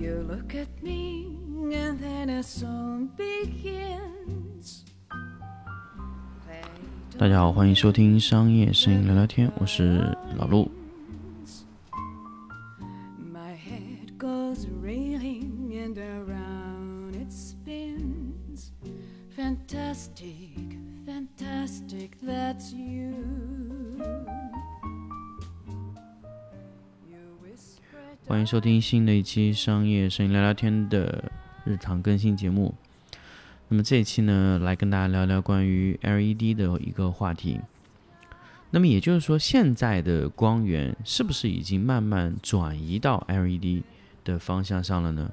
You look at me, and then a song begins. 大家好，欢迎收听商业摄影聊聊天，我是老陆。收听新的一期商业声音聊聊天的日常更新节目。那么这一期呢，来跟大家聊聊关于 LED 的一个话题。那么也就是说，现在的光源是不是已经慢慢转移到 LED 的方向上了呢？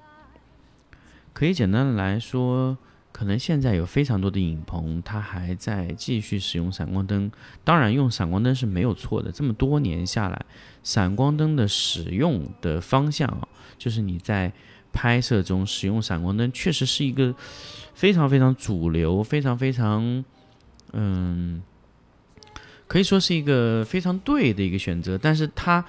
可以简单的来说，可能现在有非常多的影棚，它还在继续使用闪光灯。当然，用闪光灯是没有错的。这么多年下来，闪光灯的使用的方向啊，就是你在拍摄中使用闪光灯，确实是一个非常非常主流、非常非常嗯，可以说是一个非常对的一个选择。但是它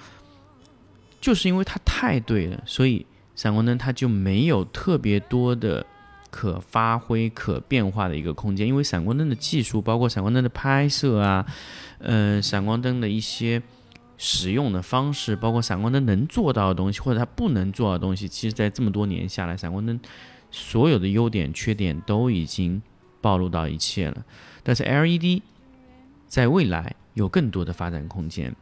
就是因为它太对了，所以闪光灯它就没有特别多的可发挥、可变化的一个空间。因为闪光灯的技术，包括闪光灯的拍摄啊，呃，闪光灯的一些使用的方式，包括闪光灯能做到的东西，或者它不能做到的东西，其实在这么多年下来，闪光灯所有的优点、缺点都已经暴露到一切了。但是 LED 在未来有更多的发展空间，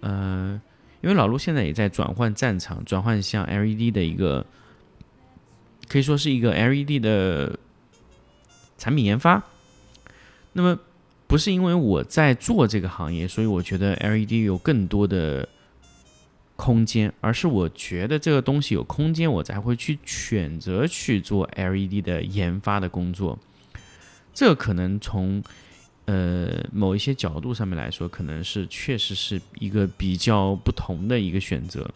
呃，因为老陆现在也在转换战场，转换向 LED 的一个，可以说是一个 LED 的产品研发。那么不是因为我在做这个行业，所以我觉得 LED 有更多的空间，而是我觉得这个东西有空间，我才会去选择去做 LED 的研发的工作。这可能从呃某一些角度上面来说，可能是确实是一个比较不同的一个选择。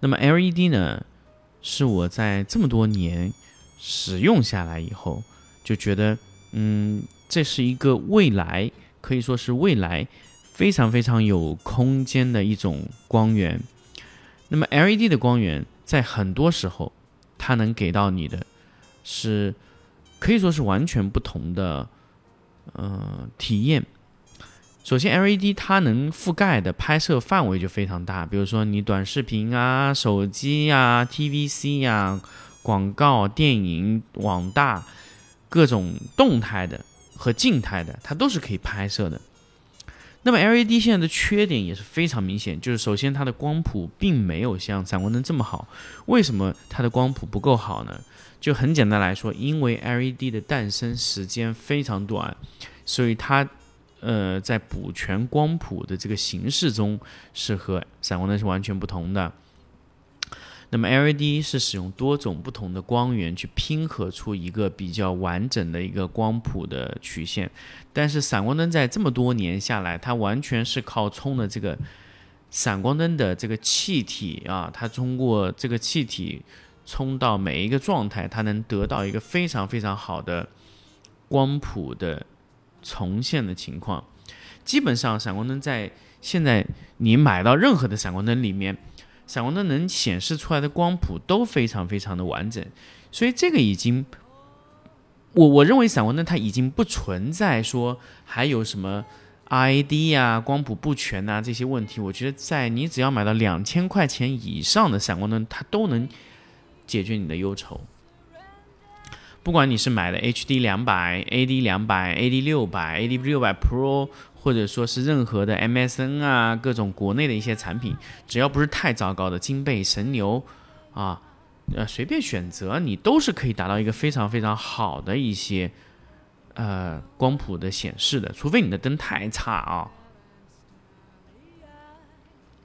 那么 LED 呢，是我在这么多年使用下来以后，就觉得嗯。这是一个未来，可以说是未来非常非常有空间的一种光源。那么 LED 的光源在很多时候，它能给到你的是可以说是完全不同的呃体验。首先，LED 它能覆盖的拍摄范围就非常大，比如说你短视频啊、手机呀、TVC 呀、广告、电影、网大各种动态的。和静态的，它都是可以拍摄的。那么 LED 现在的缺点也是非常明显，就是首先它的光谱并没有像闪光灯这么好。为什么它的光谱不够好呢？就很简单来说，因为 LED 的诞生时间非常短，所以它呃在补全光谱的这个形式中是和闪光灯是完全不同的。那么 LED 是使用多种不同的光源去拼合出一个比较完整的一个光谱的曲线，但是闪光灯在这么多年下来，它完全是靠充的这个闪光灯的这个气体啊，它通过这个气体充到每一个状态，它能得到一个非常非常好的光谱的重现的情况。基本上闪光灯在现在你买到任何的闪光灯里面。闪光灯能显示出来的光谱都非常非常的完整，所以这个已经，我我认为闪光灯它已经不存在说还有什么 RAD 呀、光谱不全呐这些问题。我觉得在你只要买到两千块钱以上的闪光灯，它都能解决你的忧愁。不管你是买的 HD 两百、AD 两百、AD 六百、AD 六百 Pro。或者说是任何的 MSN 啊，各种国内的一些产品，只要不是太糟糕的金贝、神牛啊，呃，随便选择，你都是可以达到一个非常非常好的一些呃光谱的显示的，除非你的灯太差啊。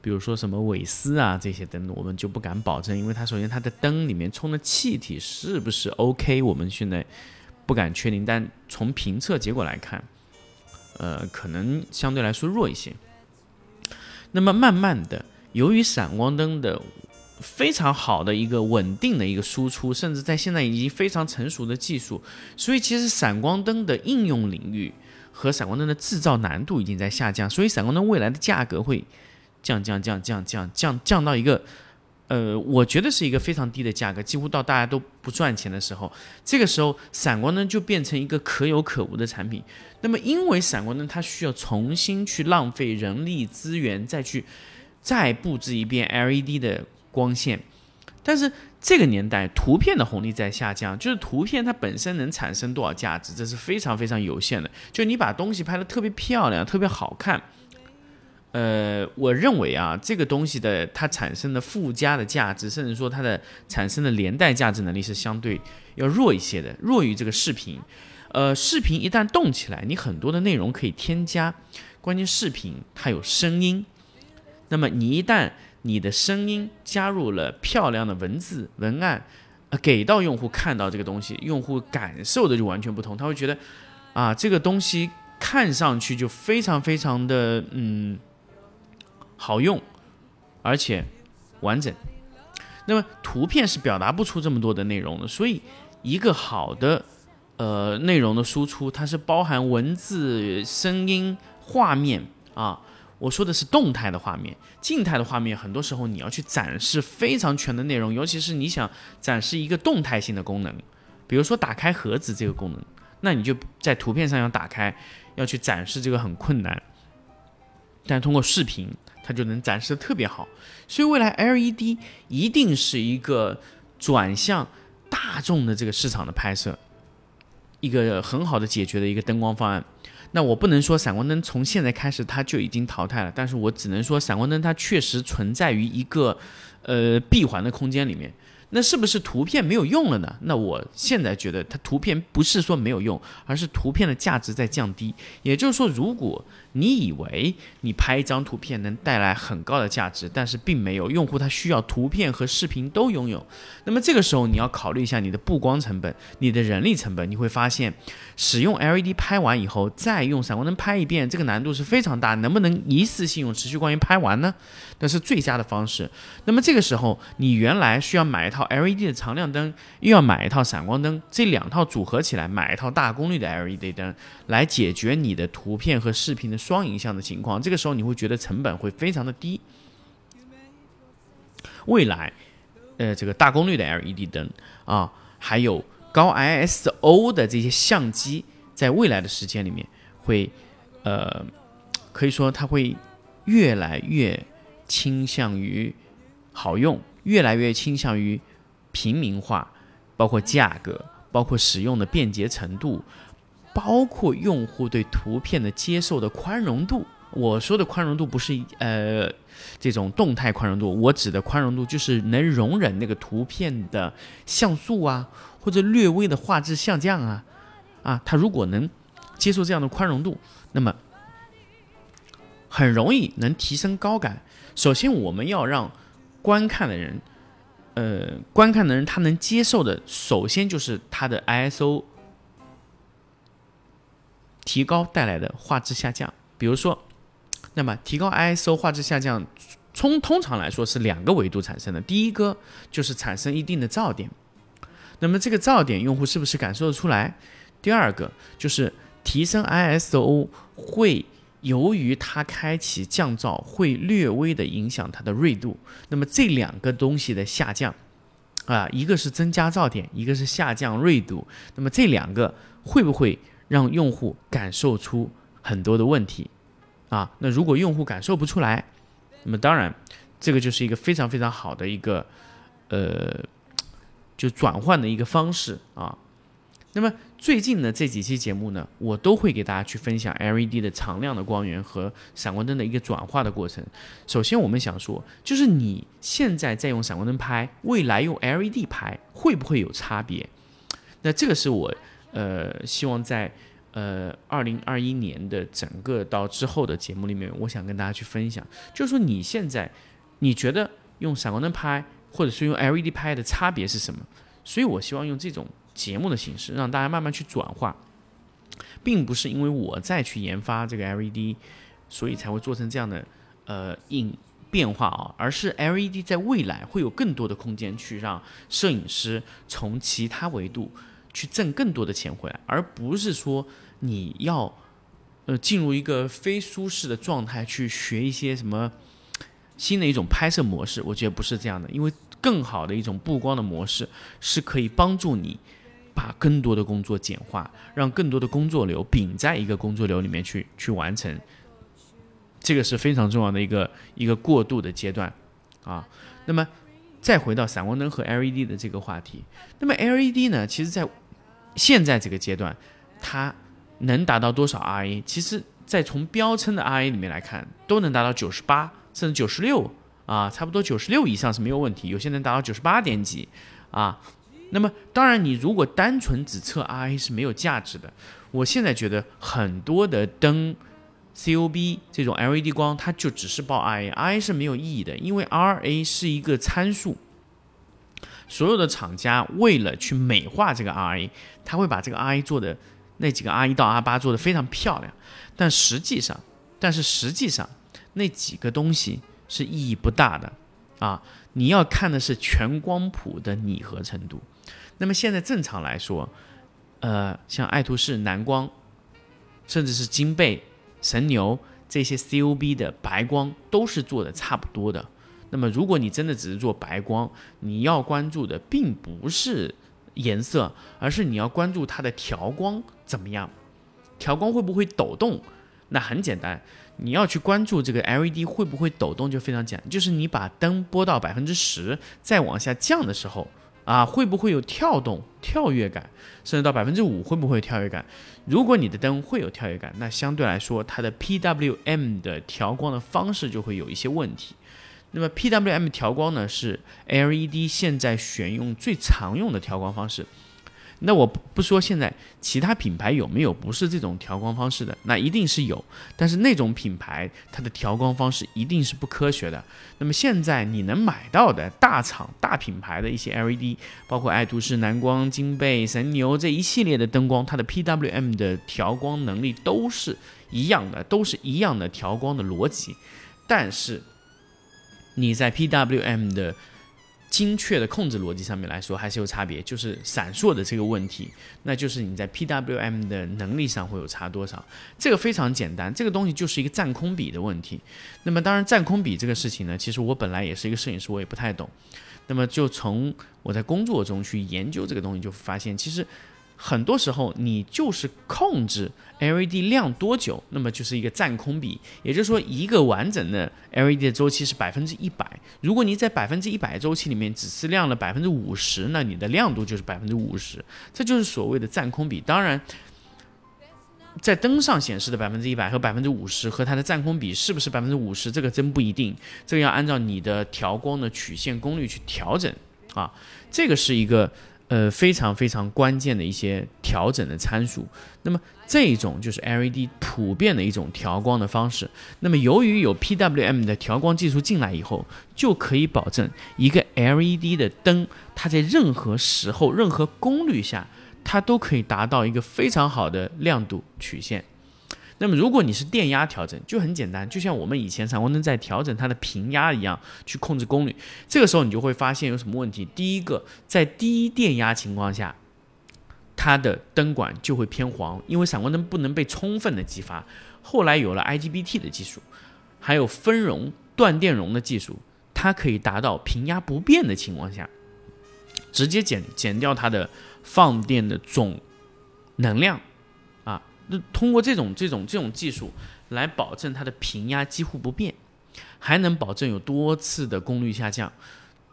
比如说什么韦斯啊这些灯，我们就不敢保证，因为它首先它的灯里面充的气体是不是 OK，我们现在不敢确定，但从评测结果来看。呃，可能相对来说弱一些。那么慢慢的，由于闪光灯的非常好的一个稳定的一个输出，甚至在现在已经非常成熟的技术，所以其实闪光灯的应用领域和闪光灯的制造难度已经在下降，所以闪光灯未来的价格会降降降降降降降到一个呃，我觉得是一个非常低的价格，几乎到大家都不赚钱的时候，这个时候闪光灯就变成一个可有可无的产品。那么，因为闪光灯它需要重新去浪费人力资源，再去再布置一遍 LED 的光线，但是这个年代图片的红利在下降，就是图片它本身能产生多少价值，这是非常非常有限的。就你把东西拍得特别漂亮、特别好看。呃，我认为啊，这个东西的它产生的附加的价值，甚至说它的产生的连带价值能力是相对要弱一些的，弱于这个视频。呃，视频一旦动起来，你很多的内容可以添加，关键视频它有声音，那么你一旦你的声音加入了漂亮的文字文案，呃，给到用户看到这个东西，用户感受的就完全不同，他会觉得啊，这个东西看上去就非常非常的嗯。好用，而且完整。那么图片是表达不出这么多的内容的，所以一个好的呃内容的输出，它是包含文字、声音、画面啊。我说的是动态的画面，静态的画面很多时候你要去展示非常全的内容，尤其是你想展示一个动态性的功能，比如说打开盒子这个功能，那你就在图片上要打开，要去展示这个很困难。但通过视频。它就能展示的特别好，所以未来 LED 一定是一个转向大众的这个市场的拍摄，一个很好的解决的一个灯光方案。那我不能说闪光灯从现在开始它就已经淘汰了，但是我只能说闪光灯它确实存在于一个呃闭环的空间里面。那是不是图片没有用了呢？那我现在觉得它图片不是说没有用，而是图片的价值在降低。也就是说，如果你以为你拍一张图片能带来很高的价值，但是并没有，用户他需要图片和视频都拥有。那么这个时候你要考虑一下你的布光成本、你的人力成本。你会发现，使用 LED 拍完以后，再用闪光灯拍一遍，这个难度是非常大。能不能一次性用持续光源拍完呢？那是最佳的方式。那么这个时候，你原来需要买一套 LED 的常亮灯，又要买一套闪光灯，这两套组合起来，买一套大功率的 LED 灯，来解决你的图片和视频的。双影像的情况，这个时候你会觉得成本会非常的低。未来，呃，这个大功率的 LED 灯啊，还有高 ISO 的这些相机，在未来的时间里面会，呃，可以说它会越来越倾向于好用，越来越倾向于平民化，包括价格，包括使用的便捷程度。包括用户对图片的接受的宽容度，我说的宽容度不是呃这种动态宽容度，我指的宽容度就是能容忍那个图片的像素啊，或者略微的画质下降啊，啊，它如果能接受这样的宽容度，那么很容易能提升高感。首先，我们要让观看的人，呃，观看的人他能接受的，首先就是它的 ISO。提高带来的画质下降，比如说，那么提高 ISO 画质下降，从通常来说是两个维度产生的。第一个就是产生一定的噪点，那么这个噪点用户是不是感受得出来？第二个就是提升 ISO 会由于它开启降噪会略微的影响它的锐度。那么这两个东西的下降，啊，一个是增加噪点，一个是下降锐度。那么这两个会不会？让用户感受出很多的问题，啊，那如果用户感受不出来，那么当然，这个就是一个非常非常好的一个，呃，就转换的一个方式啊。那么最近呢这几期节目呢，我都会给大家去分享 LED 的常亮的光源和闪光灯的一个转化的过程。首先我们想说，就是你现在在用闪光灯拍，未来用 LED 拍会不会有差别？那这个是我。呃，希望在呃二零二一年的整个到之后的节目里面，我想跟大家去分享，就是说你现在你觉得用闪光灯拍，或者是用 LED 拍的差别是什么？所以我希望用这种节目的形式，让大家慢慢去转化，并不是因为我再去研发这个 LED，所以才会做成这样的呃应变化啊，而是 LED 在未来会有更多的空间去让摄影师从其他维度。去挣更多的钱回来，而不是说你要，呃，进入一个非舒适的状态去学一些什么新的一种拍摄模式，我觉得不是这样的，因为更好的一种布光的模式是可以帮助你把更多的工作简化，让更多的工作流并在一个工作流里面去去完成。这个是非常重要的一个一个过渡的阶段啊。那么再回到闪光灯和 LED 的这个话题，那么 LED 呢，其实在现在这个阶段，它能达到多少 RA？其实，在从标称的 RA 里面来看，都能达到九十八甚至九十六啊，差不多九十六以上是没有问题，有些能达到九十八点几啊。那么当然，你如果单纯只测 RA 是没有价值的。我现在觉得很多的灯。COB 这种 LED 光，它就只是报 RA，RA 是没有意义的，因为 RA 是一个参数。所有的厂家为了去美化这个 RA，他会把这个 RA 做的那几个 R 一到 R 八做的非常漂亮，但实际上，但是实际上那几个东西是意义不大的啊！你要看的是全光谱的拟合程度。那么现在正常来说，呃，像爱图仕、蓝光，甚至是金贝。神牛这些 COB 的白光都是做的差不多的。那么，如果你真的只是做白光，你要关注的并不是颜色，而是你要关注它的调光怎么样，调光会不会抖动？那很简单，你要去关注这个 LED 会不会抖动，就非常简单，就是你把灯拨到百分之十，再往下降的时候。啊，会不会有跳动、跳跃感？甚至到百分之五会不会有跳跃感？如果你的灯会有跳跃感，那相对来说它的 PWM 的调光的方式就会有一些问题。那么 PWM 调光呢，是 LED 现在选用最常用的调光方式。那我不说现在其他品牌有没有不是这种调光方式的，那一定是有，但是那种品牌它的调光方式一定是不科学的。那么现在你能买到的大厂大品牌的一些 LED，包括爱图仕、蓝光、金贝、神牛这一系列的灯光，它的 PWM 的调光能力都是一样的，都是一样的调光的逻辑，但是你在 PWM 的精确的控制逻辑上面来说还是有差别，就是闪烁的这个问题，那就是你在 PWM 的能力上会有差多少？这个非常简单，这个东西就是一个占空比的问题。那么当然占空比这个事情呢，其实我本来也是一个摄影师，我也不太懂。那么就从我在工作中去研究这个东西，就发现其实。很多时候，你就是控制 LED 亮多久，那么就是一个占空比，也就是说，一个完整的 LED 的周期是百分之一百。如果你在百分之一百周期里面只是亮了百分之五十，那你的亮度就是百分之五十，这就是所谓的占空比。当然，在灯上显示的百分之一百和百分之五十和它的占空比是不是百分之五十，这个真不一定，这个要按照你的调光的曲线功率去调整啊，这个是一个。呃，非常非常关键的一些调整的参数。那么这种就是 LED 普遍的一种调光的方式。那么由于有 PWM 的调光技术进来以后，就可以保证一个 LED 的灯，它在任何时候、任何功率下，它都可以达到一个非常好的亮度曲线。那么，如果你是电压调整，就很简单，就像我们以前闪光灯在调整它的平压一样，去控制功率。这个时候，你就会发现有什么问题。第一个，在低电压情况下，它的灯管就会偏黄，因为闪光灯不能被充分的激发。后来有了 IGBT 的技术，还有分容断电容的技术，它可以达到平压不变的情况下，直接减减掉它的放电的总能量。通过这种这种这种技术来保证它的平压几乎不变，还能保证有多次的功率下降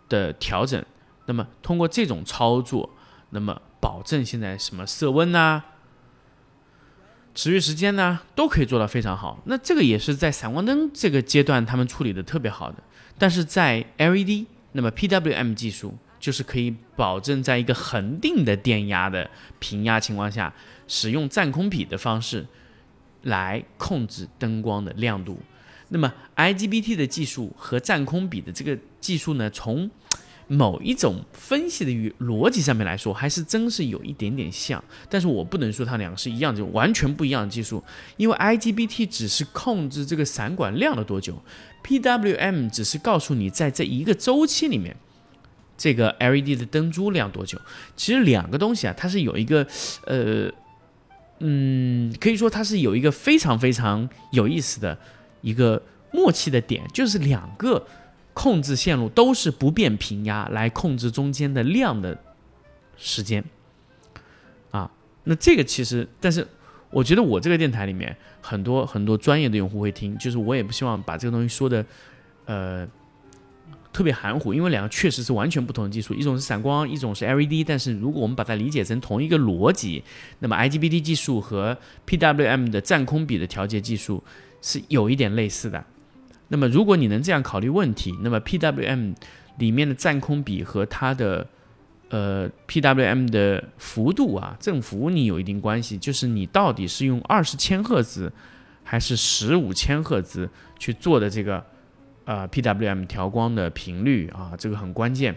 的调整。那么通过这种操作，那么保证现在什么色温呐、持续时间呐，都可以做到非常好。那这个也是在闪光灯这个阶段他们处理的特别好的。但是在 LED，那么 PWM 技术就是可以保证在一个恒定的电压的平压情况下。使用占空比的方式来控制灯光的亮度。那么 IGBT 的技术和占空比的这个技术呢，从某一种分析的逻辑上面来说，还是真是有一点点像。但是我不能说它两个是一样，就完全不一样的技术。因为 IGBT 只是控制这个闪管亮了多久，PWM 只是告诉你在这一个周期里面。这个 LED 的灯珠亮多久？其实两个东西啊，它是有一个，呃。嗯，可以说它是有一个非常非常有意思的一个默契的点，就是两个控制线路都是不变平压来控制中间的量的时间。啊，那这个其实，但是我觉得我这个电台里面很多很多专业的用户会听，就是我也不希望把这个东西说的，呃。特别含糊，因为两个确实是完全不同的技术，一种是闪光，一种是 LED。但是如果我们把它理解成同一个逻辑，那么 IGBT 技术和 PWM 的占空比的调节技术是有一点类似的。那么如果你能这样考虑问题，那么 PWM 里面的占空比和它的呃 PWM 的幅度啊振幅你有一定关系，就是你到底是用二十千赫兹还是十五千赫兹去做的这个。呃，PWM 调光的频率啊，这个很关键。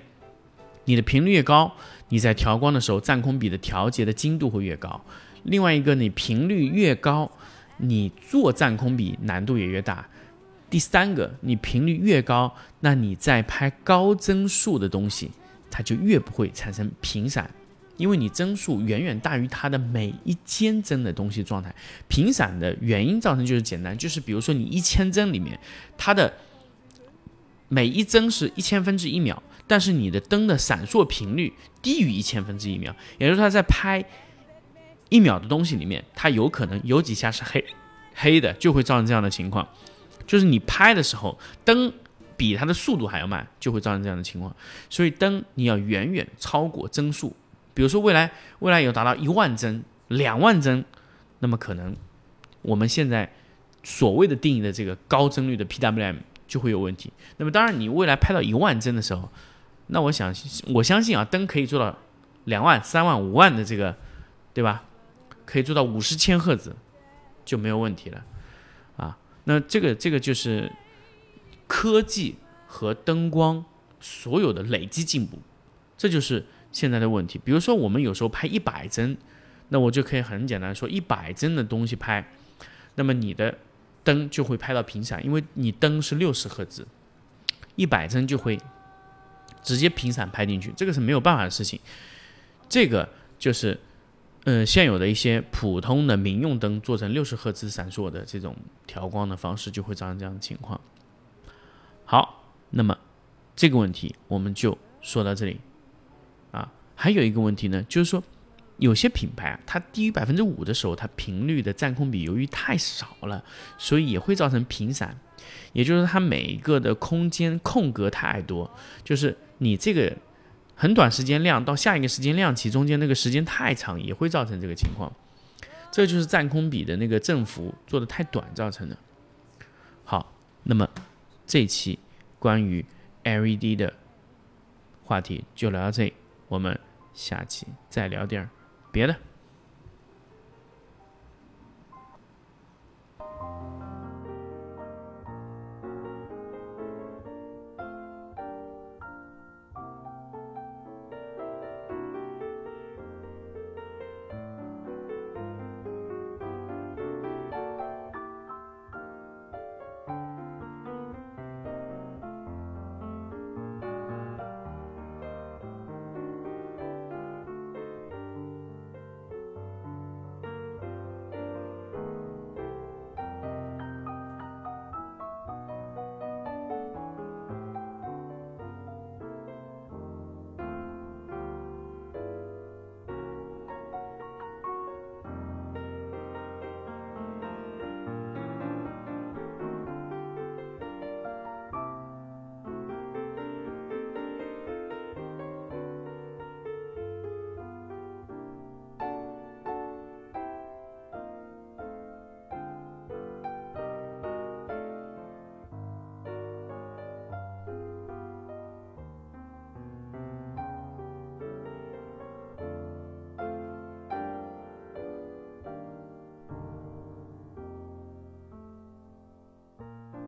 你的频率越高，你在调光的时候，占空比的调节的精度会越高。另外一个，你频率越高，你做占空比难度也越大。第三个，你频率越高，那你在拍高帧数的东西，它就越不会产生频闪，因为你帧数远远大于它的每一间帧的东西状态。频闪的原因造成就是简单，就是比如说你一千帧里面，它的每一帧是一千分之一秒，但是你的灯的闪烁频率低于一千分之一秒，也就是它在拍一秒的东西里面，它有可能有几下是黑黑的，就会造成这样的情况。就是你拍的时候，灯比它的速度还要慢，就会造成这样的情况。所以灯你要远远超过帧数，比如说未来未来有达到一万帧、两万帧，那么可能我们现在所谓的定义的这个高帧率的 PWM。就会有问题。那么当然，你未来拍到一万帧的时候，那我想我相信啊，灯可以做到两万、三万、五万的这个，对吧？可以做到五十千赫兹就没有问题了啊。那这个这个就是科技和灯光所有的累积进步，这就是现在的问题。比如说，我们有时候拍一百帧，那我就可以很简单说，一百帧的东西拍，那么你的。灯就会拍到频闪，因为你灯是六十赫兹，一百帧就会直接频闪拍进去，这个是没有办法的事情。这个就是，呃，现有的一些普通的民用灯做成六十赫兹闪烁的这种调光的方式，就会造成这样的情况。好，那么这个问题我们就说到这里。啊，还有一个问题呢，就是说。有些品牌啊，它低于百分之五的时候，它频率的占空比由于太少了，所以也会造成频闪，也就是它每一个的空间空格太多，就是你这个很短时间亮到下一个时间亮起中间那个时间太长，也会造成这个情况。这就是占空比的那个振幅做的太短造成的。好，那么这期关于 LED 的话题就聊到这里，我们下期再聊点儿。别的。